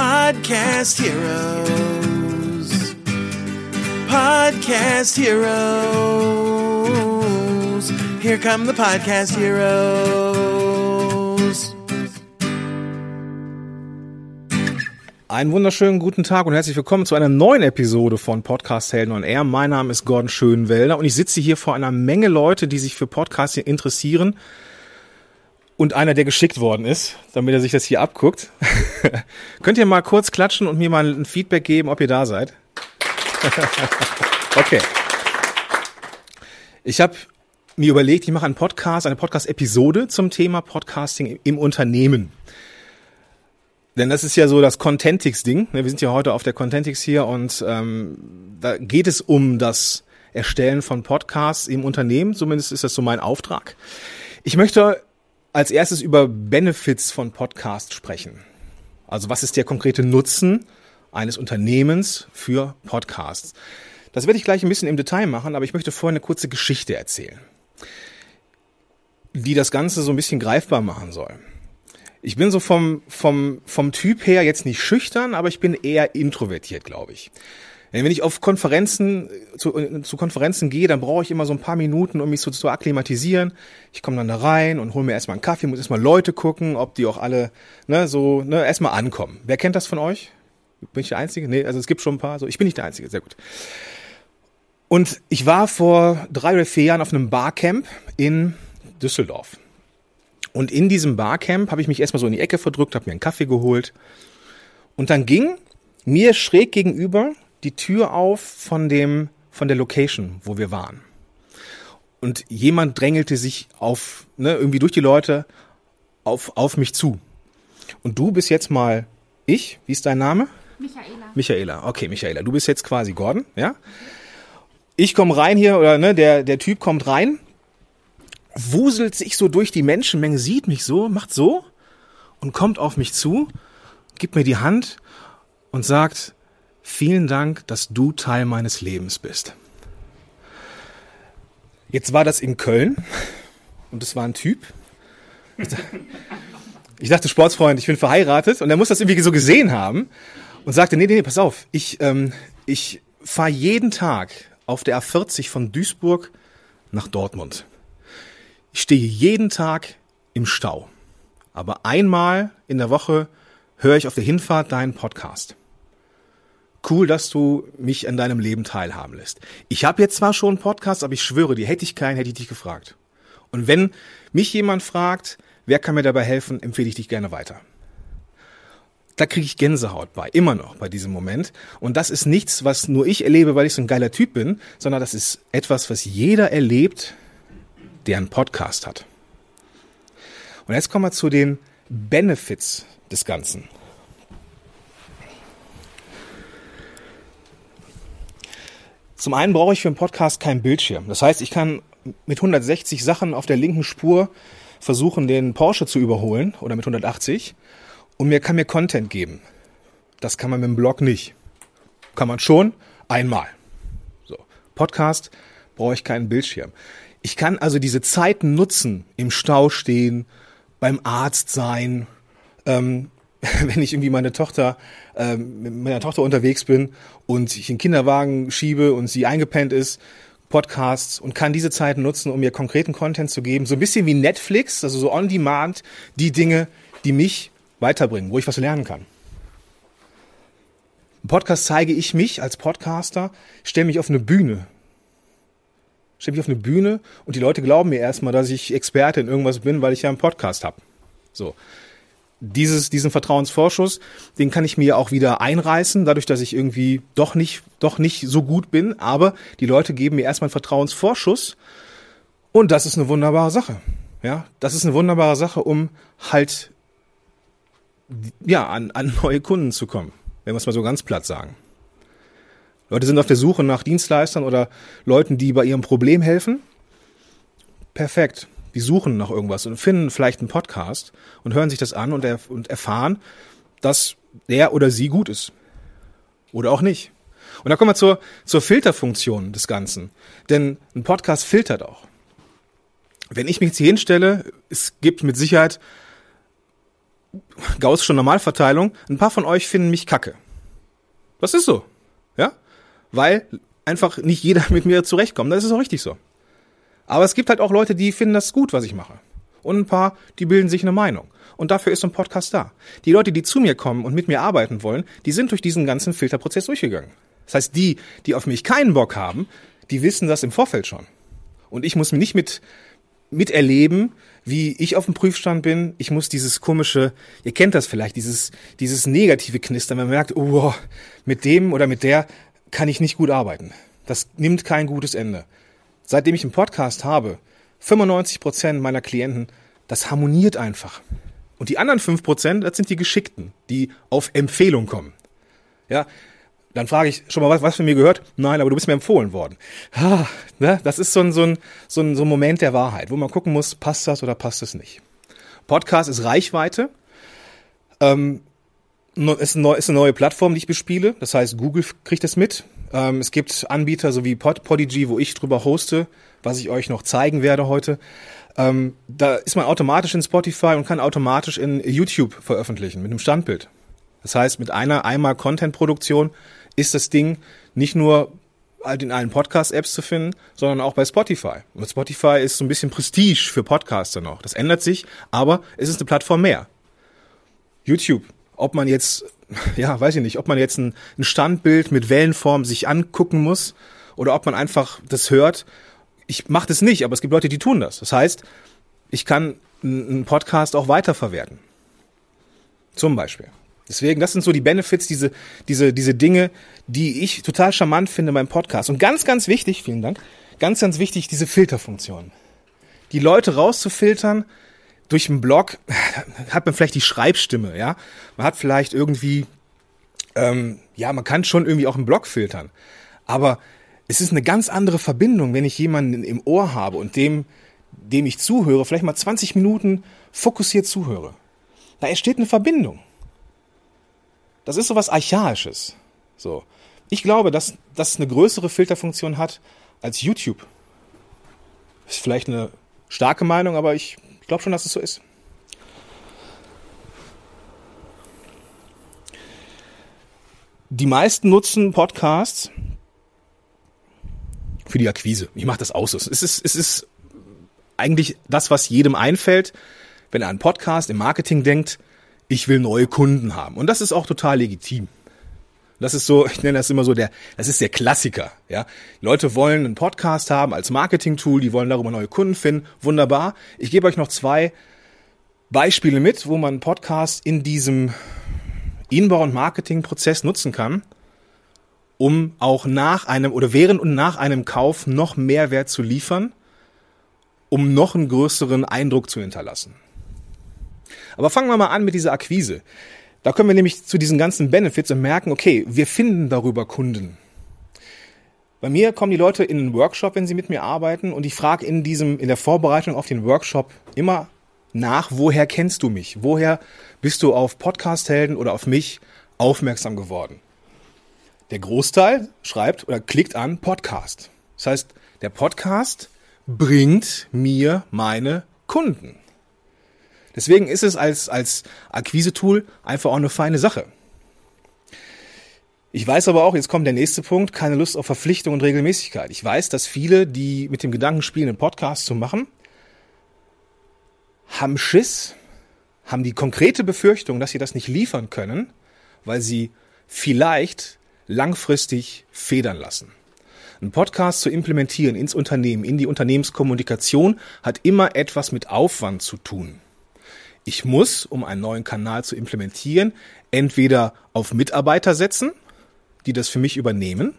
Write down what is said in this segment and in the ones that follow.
Podcast Heroes. Podcast Heroes. Here come the Podcast Heroes. Einen wunderschönen guten Tag und herzlich willkommen zu einer neuen Episode von Podcast Helden on Air. Mein Name ist Gordon Schönwelder und ich sitze hier vor einer Menge Leute, die sich für Podcasting interessieren und einer, der geschickt worden ist, damit er sich das hier abguckt. Könnt ihr mal kurz klatschen und mir mal ein Feedback geben, ob ihr da seid? okay. Ich habe mir überlegt, ich mache einen Podcast, eine Podcast-Episode zum Thema Podcasting im Unternehmen. Denn das ist ja so das Contentix-Ding. Wir sind ja heute auf der Contentix hier und ähm, da geht es um das Erstellen von Podcasts im Unternehmen. Zumindest ist das so mein Auftrag. Ich möchte als erstes über Benefits von Podcast sprechen. Also was ist der konkrete Nutzen eines Unternehmens für Podcasts? Das werde ich gleich ein bisschen im Detail machen, aber ich möchte vorher eine kurze Geschichte erzählen, die das Ganze so ein bisschen greifbar machen soll. Ich bin so vom, vom, vom Typ her jetzt nicht schüchtern, aber ich bin eher introvertiert, glaube ich. Wenn ich auf Konferenzen, zu, zu Konferenzen gehe, dann brauche ich immer so ein paar Minuten, um mich so zu akklimatisieren. Ich komme dann da rein und hole mir erstmal einen Kaffee, muss erstmal Leute gucken, ob die auch alle, ne, so, ne, erstmal ankommen. Wer kennt das von euch? Bin ich der Einzige? Nee, also es gibt schon ein paar. So, ich bin nicht der Einzige, sehr gut. Und ich war vor drei oder vier Jahren auf einem Barcamp in Düsseldorf. Und in diesem Barcamp habe ich mich erstmal so in die Ecke verdrückt, habe mir einen Kaffee geholt. Und dann ging mir schräg gegenüber die Tür auf von dem, von der Location, wo wir waren. Und jemand drängelte sich auf, ne, irgendwie durch die Leute auf, auf mich zu. Und du bist jetzt mal ich. Wie ist dein Name? Michaela. Michaela. Okay, Michaela. Du bist jetzt quasi Gordon, ja? Ich komme rein hier, oder ne, der, der Typ kommt rein, wuselt sich so durch die Menschenmenge, sieht mich so, macht so und kommt auf mich zu, gibt mir die Hand und sagt, Vielen Dank, dass du Teil meines Lebens bist. Jetzt war das in Köln und es war ein Typ. Ich dachte, Sportsfreund, ich bin verheiratet und er muss das irgendwie so gesehen haben und sagte, nee, nee, pass auf, ich, ähm, ich fahre jeden Tag auf der A40 von Duisburg nach Dortmund. Ich stehe jeden Tag im Stau. Aber einmal in der Woche höre ich auf der Hinfahrt deinen Podcast cool, dass du mich an deinem Leben teilhaben lässt. Ich habe jetzt zwar schon einen Podcast, aber ich schwöre dir, hätte ich keinen, hätte ich dich gefragt. Und wenn mich jemand fragt, wer kann mir dabei helfen, empfehle ich dich gerne weiter. Da kriege ich Gänsehaut bei, immer noch bei diesem Moment. Und das ist nichts, was nur ich erlebe, weil ich so ein geiler Typ bin, sondern das ist etwas, was jeder erlebt, der einen Podcast hat. Und jetzt kommen wir zu den Benefits des Ganzen. Zum einen brauche ich für einen Podcast keinen Bildschirm. Das heißt, ich kann mit 160 Sachen auf der linken Spur versuchen, den Porsche zu überholen oder mit 180 und mir kann mir Content geben. Das kann man mit dem Blog nicht. Kann man schon einmal. So. Podcast brauche ich keinen Bildschirm. Ich kann also diese Zeit nutzen, im Stau stehen, beim Arzt sein, ähm, wenn ich irgendwie meine Tochter ähm, mit meiner Tochter unterwegs bin und ich den Kinderwagen schiebe und sie eingepennt ist, Podcasts und kann diese Zeit nutzen, um mir konkreten Content zu geben. So ein bisschen wie Netflix, also so on demand, die Dinge, die mich weiterbringen, wo ich was lernen kann. Im Podcast zeige ich mich als Podcaster, stelle mich auf eine Bühne. Stelle mich auf eine Bühne und die Leute glauben mir erstmal, dass ich Experte in irgendwas bin, weil ich ja einen Podcast habe. So dieses, diesen Vertrauensvorschuss, den kann ich mir auch wieder einreißen, dadurch, dass ich irgendwie doch nicht, doch nicht so gut bin. Aber die Leute geben mir erstmal einen Vertrauensvorschuss. Und das ist eine wunderbare Sache. Ja, das ist eine wunderbare Sache, um halt, ja, an, an neue Kunden zu kommen. Wenn wir es mal so ganz platt sagen. Leute sind auf der Suche nach Dienstleistern oder Leuten, die bei ihrem Problem helfen. Perfekt die suchen nach irgendwas und finden vielleicht einen Podcast und hören sich das an und, erf und erfahren, dass der oder sie gut ist. Oder auch nicht. Und da kommen wir zur, zur Filterfunktion des Ganzen. Denn ein Podcast filtert auch. Wenn ich mich jetzt hier hinstelle, es gibt mit Sicherheit Gaußsche Normalverteilung, ein paar von euch finden mich kacke. Das ist so. Ja? Weil einfach nicht jeder mit mir zurechtkommt. Das ist auch richtig so. Aber es gibt halt auch Leute, die finden das gut, was ich mache. Und ein paar, die bilden sich eine Meinung. Und dafür ist so ein Podcast da. Die Leute, die zu mir kommen und mit mir arbeiten wollen, die sind durch diesen ganzen Filterprozess durchgegangen. Das heißt, die, die auf mich keinen Bock haben, die wissen das im Vorfeld schon. Und ich muss mir nicht mit miterleben, wie ich auf dem Prüfstand bin. Ich muss dieses komische, ihr kennt das vielleicht, dieses, dieses negative Knistern, man merkt, oh, mit dem oder mit der kann ich nicht gut arbeiten. Das nimmt kein gutes Ende. Seitdem ich einen Podcast habe, 95 Prozent meiner Klienten, das harmoniert einfach. Und die anderen 5 Prozent, das sind die Geschickten, die auf Empfehlung kommen. Ja, dann frage ich schon mal, was, was von mir gehört? Nein, aber du bist mir empfohlen worden. Ah, ne? Das ist so ein, so, ein, so, ein, so ein Moment der Wahrheit, wo man gucken muss, passt das oder passt es nicht. Podcast ist Reichweite. Ähm, ist eine neue Plattform, die ich bespiele. Das heißt, Google kriegt es mit. Ähm, es gibt Anbieter so wie Pod, Podigy, wo ich drüber hoste, was ich euch noch zeigen werde heute. Ähm, da ist man automatisch in Spotify und kann automatisch in YouTube veröffentlichen mit einem Standbild. Das heißt, mit einer einmal Content-Produktion ist das Ding nicht nur halt in allen Podcast-Apps zu finden, sondern auch bei Spotify. Und Spotify ist so ein bisschen Prestige für Podcaster noch. Das ändert sich, aber es ist eine Plattform mehr. YouTube, ob man jetzt, ja, weiß ich nicht, ob man jetzt ein, ein Standbild mit Wellenform sich angucken muss oder ob man einfach das hört. Ich mache das nicht, aber es gibt Leute, die tun das. Das heißt, ich kann einen Podcast auch weiterverwerten. Zum Beispiel. Deswegen, das sind so die Benefits, diese, diese, diese Dinge, die ich total charmant finde beim Podcast. Und ganz, ganz wichtig, vielen Dank, ganz, ganz wichtig, diese Filterfunktion. Die Leute rauszufiltern durch einen Blog, hat man vielleicht die Schreibstimme, ja. Man hat vielleicht irgendwie, ähm, ja, man kann schon irgendwie auch einen Blog filtern. Aber es ist eine ganz andere Verbindung, wenn ich jemanden im Ohr habe und dem, dem ich zuhöre, vielleicht mal 20 Minuten fokussiert zuhöre. Da entsteht eine Verbindung. Das ist so was Archaisches. So. Ich glaube, dass das eine größere Filterfunktion hat als YouTube. Ist vielleicht eine starke Meinung, aber ich glaube schon, dass es so ist. Die meisten nutzen Podcasts für die Akquise. Ich mache das aus. Es ist, es ist eigentlich das, was jedem einfällt, wenn er an Podcast im Marketing denkt ich will neue Kunden haben. Und das ist auch total legitim. Das ist so, ich nenne das immer so der, das ist der Klassiker, ja. Leute wollen einen Podcast haben als Marketing-Tool, die wollen darüber neue Kunden finden. Wunderbar. Ich gebe euch noch zwei Beispiele mit, wo man einen Podcast in diesem Inbau- und Marketing-Prozess nutzen kann, um auch nach einem oder während und nach einem Kauf noch Mehrwert zu liefern, um noch einen größeren Eindruck zu hinterlassen. Aber fangen wir mal an mit dieser Akquise. Da kommen wir nämlich zu diesen ganzen Benefits und merken, okay, wir finden darüber Kunden. Bei mir kommen die Leute in einen Workshop, wenn sie mit mir arbeiten, und ich frage in diesem, in der Vorbereitung auf den Workshop immer nach, woher kennst du mich? Woher bist du auf Podcast-Helden oder auf mich aufmerksam geworden? Der Großteil schreibt oder klickt an Podcast. Das heißt, der Podcast bringt mir meine Kunden. Deswegen ist es als, als Akquise-Tool einfach auch eine feine Sache. Ich weiß aber auch, jetzt kommt der nächste Punkt, keine Lust auf Verpflichtung und Regelmäßigkeit. Ich weiß, dass viele, die mit dem Gedanken spielen, einen Podcast zu machen, haben Schiss, haben die konkrete Befürchtung, dass sie das nicht liefern können, weil sie vielleicht langfristig federn lassen. Ein Podcast zu implementieren ins Unternehmen, in die Unternehmenskommunikation, hat immer etwas mit Aufwand zu tun. Ich muss, um einen neuen Kanal zu implementieren, entweder auf Mitarbeiter setzen, die das für mich übernehmen.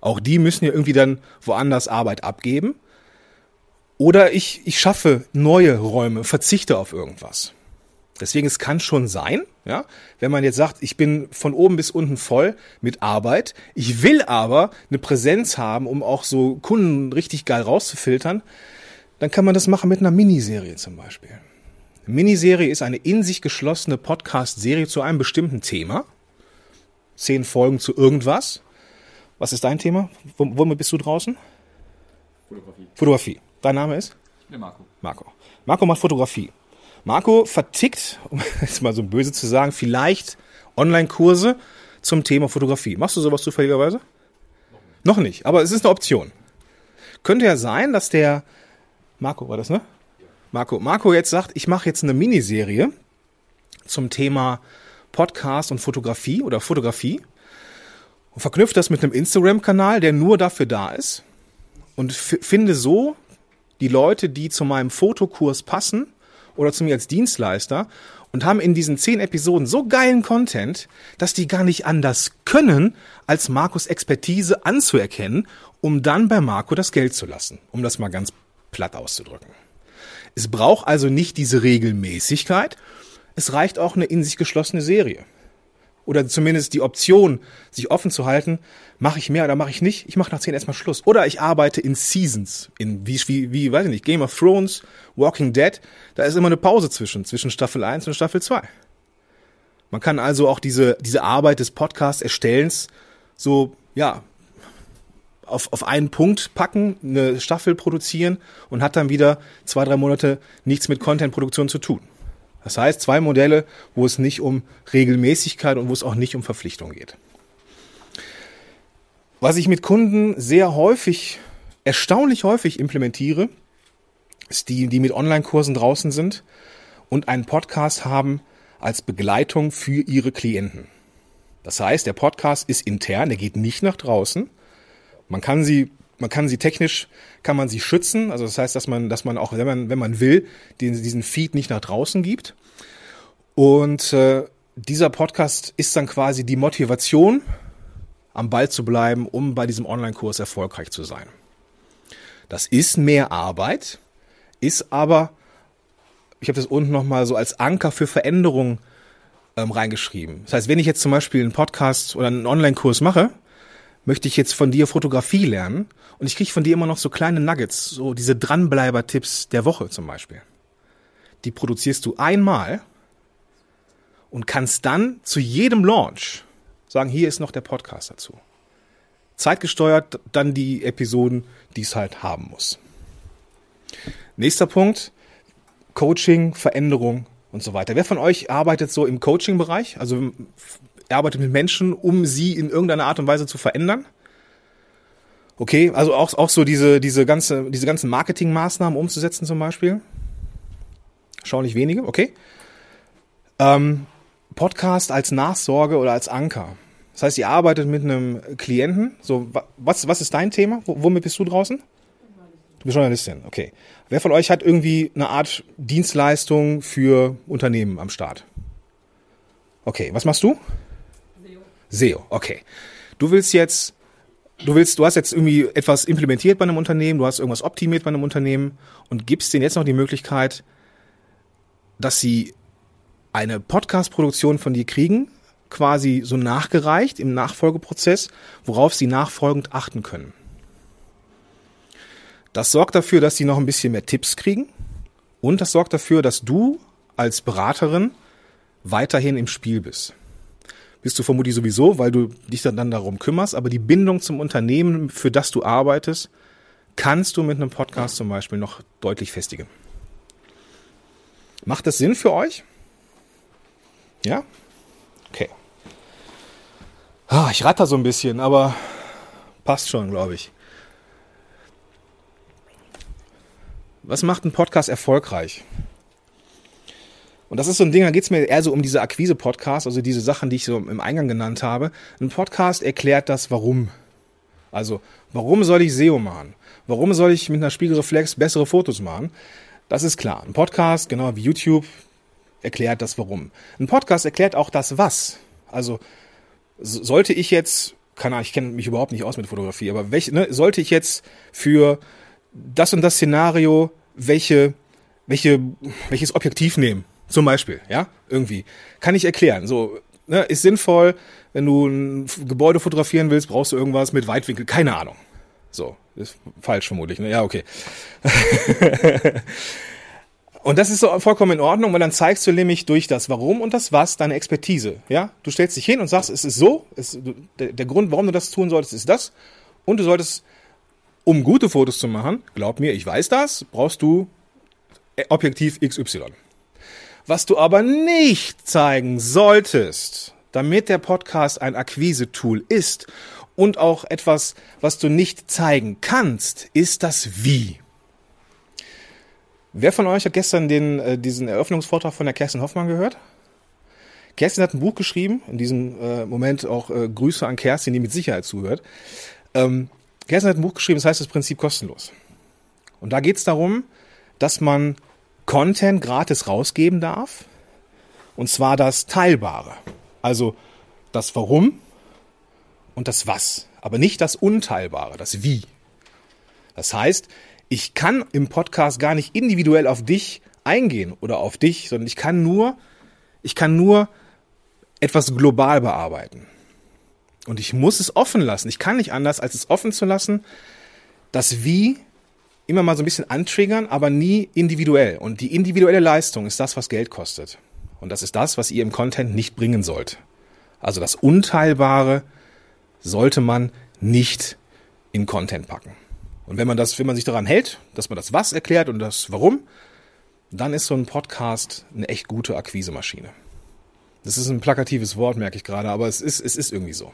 Auch die müssen ja irgendwie dann woanders Arbeit abgeben. Oder ich, ich schaffe neue Räume, verzichte auf irgendwas. Deswegen, es kann schon sein, ja, wenn man jetzt sagt, ich bin von oben bis unten voll mit Arbeit, ich will aber eine Präsenz haben, um auch so Kunden richtig geil rauszufiltern, dann kann man das machen mit einer Miniserie zum Beispiel. Miniserie ist eine in sich geschlossene Podcast-Serie zu einem bestimmten Thema. Zehn Folgen zu irgendwas. Was ist dein Thema? Womit bist du draußen? Fotografie. Fotografie. Dein Name ist? Ich bin Marco. Marco. Marco macht Fotografie. Marco vertickt, um jetzt mal so böse zu sagen, vielleicht Online-Kurse zum Thema Fotografie. Machst du sowas zufälligerweise? Noch nicht, aber es ist eine Option. Könnte ja sein, dass der Marco war das, ne? Marco, Marco jetzt sagt, ich mache jetzt eine Miniserie zum Thema Podcast und Fotografie oder Fotografie und verknüpft das mit einem Instagram-Kanal, der nur dafür da ist und finde so die Leute, die zu meinem Fotokurs passen oder zu mir als Dienstleister und haben in diesen zehn Episoden so geilen Content, dass die gar nicht anders können, als Markus Expertise anzuerkennen, um dann bei Marco das Geld zu lassen, um das mal ganz platt auszudrücken. Es braucht also nicht diese Regelmäßigkeit, es reicht auch eine in sich geschlossene Serie oder zumindest die Option, sich offen zu halten, mache ich mehr oder mache ich nicht. Ich mache nach zehn erstmal Schluss. Oder ich arbeite in Seasons, in wie, wie, wie, weiß ich nicht, Game of Thrones, Walking Dead. Da ist immer eine Pause zwischen, zwischen Staffel 1 und Staffel 2. Man kann also auch diese, diese Arbeit des Podcast-Erstellens so, ja, auf, auf einen Punkt packen, eine Staffel produzieren und hat dann wieder zwei, drei Monate nichts mit Content-Produktion zu tun. Das heißt, zwei Modelle, wo es nicht um Regelmäßigkeit und wo es auch nicht um Verpflichtung geht. Was ich mit Kunden sehr häufig, erstaunlich häufig implementiere, ist die, die mit Online-Kursen draußen sind und einen Podcast haben als Begleitung für ihre Klienten. Das heißt, der Podcast ist intern, der geht nicht nach draußen. Man kann sie man kann sie technisch, kann man sie schützen. Also das heißt, dass man, dass man auch, wenn man, wenn man will, den, diesen Feed nicht nach draußen gibt. Und äh, dieser Podcast ist dann quasi die Motivation, am Ball zu bleiben, um bei diesem Online-Kurs erfolgreich zu sein. Das ist mehr Arbeit, ist aber, ich habe das unten nochmal so als Anker für Veränderung ähm, reingeschrieben. Das heißt, wenn ich jetzt zum Beispiel einen Podcast oder einen Online-Kurs mache, möchte ich jetzt von dir Fotografie lernen und ich kriege von dir immer noch so kleine Nuggets, so diese Dranbleiber-Tipps der Woche zum Beispiel. Die produzierst du einmal und kannst dann zu jedem Launch sagen, hier ist noch der Podcast dazu. Zeitgesteuert dann die Episoden, die es halt haben muss. Nächster Punkt, Coaching, Veränderung und so weiter. Wer von euch arbeitet so im Coaching-Bereich? Also er arbeitet mit Menschen, um sie in irgendeiner Art und Weise zu verändern. Okay, also auch, auch so diese, diese, ganze, diese ganzen Marketingmaßnahmen umzusetzen zum Beispiel. Schaulich wenige, okay. Ähm, Podcast als Nachsorge oder als Anker. Das heißt, ihr arbeitet mit einem Klienten. So, was, was ist dein Thema? Womit bist du draußen? Du bist Journalistin, okay. Wer von euch hat irgendwie eine Art Dienstleistung für Unternehmen am Start? Okay, was machst du? SEO, okay. Du willst jetzt, du willst, du hast jetzt irgendwie etwas implementiert bei einem Unternehmen, du hast irgendwas optimiert bei einem Unternehmen und gibst denen jetzt noch die Möglichkeit, dass sie eine Podcast-Produktion von dir kriegen, quasi so nachgereicht im Nachfolgeprozess, worauf sie nachfolgend achten können. Das sorgt dafür, dass sie noch ein bisschen mehr Tipps kriegen und das sorgt dafür, dass du als Beraterin weiterhin im Spiel bist bist du vermutlich sowieso, weil du dich dann, darum kümmerst, aber die Bindung zum Unternehmen, für das du arbeitest, kannst du mit einem Podcast zum Beispiel noch deutlich festigen. Macht das Sinn für euch? Ja? Okay. Ah, ich ratter so ein bisschen, aber passt schon, glaube ich. Was macht ein Podcast erfolgreich? Und das ist so ein Ding, da geht es mir eher so um diese Akquise-Podcast, also diese Sachen, die ich so im Eingang genannt habe. Ein Podcast erklärt das Warum. Also, warum soll ich SEO machen? Warum soll ich mit einer Spiegelreflex bessere Fotos machen? Das ist klar. Ein Podcast, genau wie YouTube, erklärt das Warum. Ein Podcast erklärt auch das Was. Also, sollte ich jetzt, keine Ahnung, ich kenne mich überhaupt nicht aus mit Fotografie, aber welch, ne, sollte ich jetzt für das und das Szenario welche, welche, welches Objektiv nehmen? Zum Beispiel, ja, irgendwie. Kann ich erklären. So, ne, ist sinnvoll, wenn du ein Gebäude fotografieren willst, brauchst du irgendwas mit Weitwinkel. Keine Ahnung. So, ist falsch vermutlich. Ne? Ja, okay. und das ist so vollkommen in Ordnung, weil dann zeigst du nämlich durch das Warum und das Was deine Expertise. Ja, du stellst dich hin und sagst, es ist so, es, der, der Grund, warum du das tun solltest, ist das. Und du solltest, um gute Fotos zu machen, glaub mir, ich weiß das, brauchst du Objektiv XY. Was du aber nicht zeigen solltest, damit der Podcast ein Akquise-Tool ist und auch etwas, was du nicht zeigen kannst, ist das Wie. Wer von euch hat gestern den, äh, diesen Eröffnungsvortrag von der Kerstin Hoffmann gehört? Kerstin hat ein Buch geschrieben, in diesem äh, Moment auch äh, Grüße an Kerstin, die mit Sicherheit zuhört. Ähm, Kerstin hat ein Buch geschrieben, das heißt das Prinzip kostenlos. Und da geht es darum, dass man Content gratis rausgeben darf. Und zwar das Teilbare. Also das Warum und das Was. Aber nicht das Unteilbare, das Wie. Das heißt, ich kann im Podcast gar nicht individuell auf dich eingehen oder auf dich, sondern ich kann nur, ich kann nur etwas global bearbeiten. Und ich muss es offen lassen. Ich kann nicht anders, als es offen zu lassen, das Wie immer mal so ein bisschen antriggern, aber nie individuell. Und die individuelle Leistung ist das, was Geld kostet. Und das ist das, was ihr im Content nicht bringen sollt. Also das Unteilbare sollte man nicht in Content packen. Und wenn man das, wenn man sich daran hält, dass man das Was erklärt und das Warum, dann ist so ein Podcast eine echt gute Akquisemaschine. Das ist ein plakatives Wort, merke ich gerade, aber es ist, es ist irgendwie so.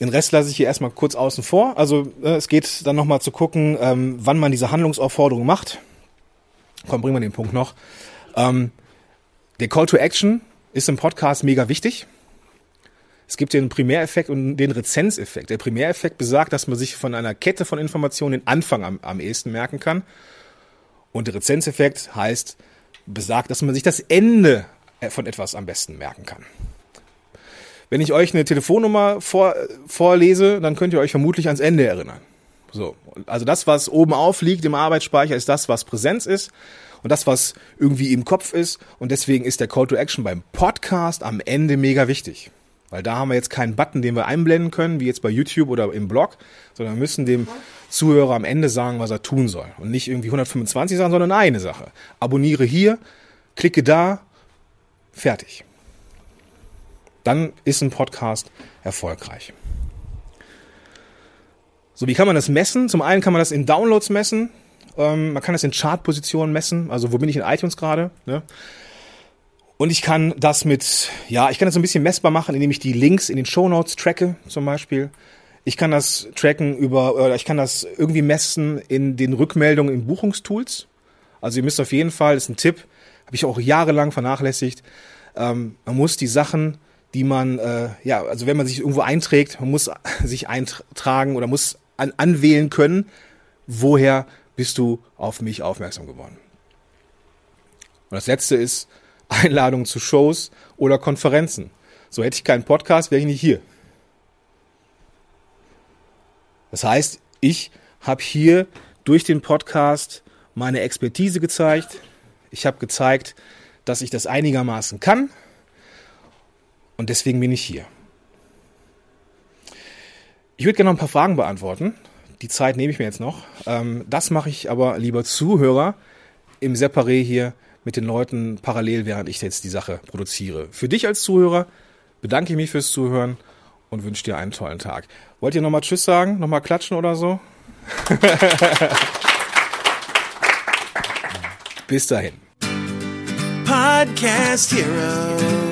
Den Rest lasse ich hier erstmal kurz außen vor. Also äh, es geht dann nochmal zu gucken, ähm, wann man diese Handlungsaufforderung macht. Komm, bringen wir den Punkt noch. Ähm, der Call to Action ist im Podcast mega wichtig. Es gibt den Primäreffekt und den Rezenzeffekt. Der Primäreffekt besagt, dass man sich von einer Kette von Informationen den Anfang am, am ehesten merken kann. Und der Rezenzeffekt heißt, besagt, dass man sich das Ende äh, von etwas am besten merken kann. Wenn ich euch eine Telefonnummer vor, vorlese, dann könnt ihr euch vermutlich ans Ende erinnern. So, also das, was oben aufliegt im Arbeitsspeicher, ist das, was Präsenz ist und das, was irgendwie im Kopf ist. Und deswegen ist der Call to Action beim Podcast am Ende mega wichtig. Weil da haben wir jetzt keinen Button, den wir einblenden können, wie jetzt bei YouTube oder im Blog, sondern wir müssen dem Zuhörer am Ende sagen, was er tun soll. Und nicht irgendwie 125 sagen, sondern eine Sache. Abonniere hier, klicke da, fertig. Dann ist ein Podcast erfolgreich. So, wie kann man das messen? Zum einen kann man das in Downloads messen. Ähm, man kann das in Chartpositionen messen. Also, wo bin ich in iTunes gerade? Ne? Und ich kann das mit, ja, ich kann das so ein bisschen messbar machen, indem ich die Links in den Show Notes tracke, zum Beispiel. Ich kann das tracken über, oder ich kann das irgendwie messen in den Rückmeldungen in Buchungstools. Also ihr müsst auf jeden Fall, das ist ein Tipp, habe ich auch jahrelang vernachlässigt. Ähm, man muss die Sachen, die man, äh, ja, also wenn man sich irgendwo einträgt, man muss sich eintragen oder muss an, anwählen können, woher bist du auf mich aufmerksam geworden. Und das letzte ist Einladungen zu Shows oder Konferenzen. So hätte ich keinen Podcast, wäre ich nicht hier. Das heißt, ich habe hier durch den Podcast meine Expertise gezeigt. Ich habe gezeigt, dass ich das einigermaßen kann. Und deswegen bin ich hier. Ich würde gerne noch ein paar Fragen beantworten. Die Zeit nehme ich mir jetzt noch. Ähm, das mache ich aber lieber Zuhörer im Separé hier mit den Leuten parallel, während ich jetzt die Sache produziere. Für dich als Zuhörer bedanke ich mich fürs Zuhören und wünsche dir einen tollen Tag. Wollt ihr nochmal Tschüss sagen? Nochmal klatschen oder so? Bis dahin. Podcast Heroes.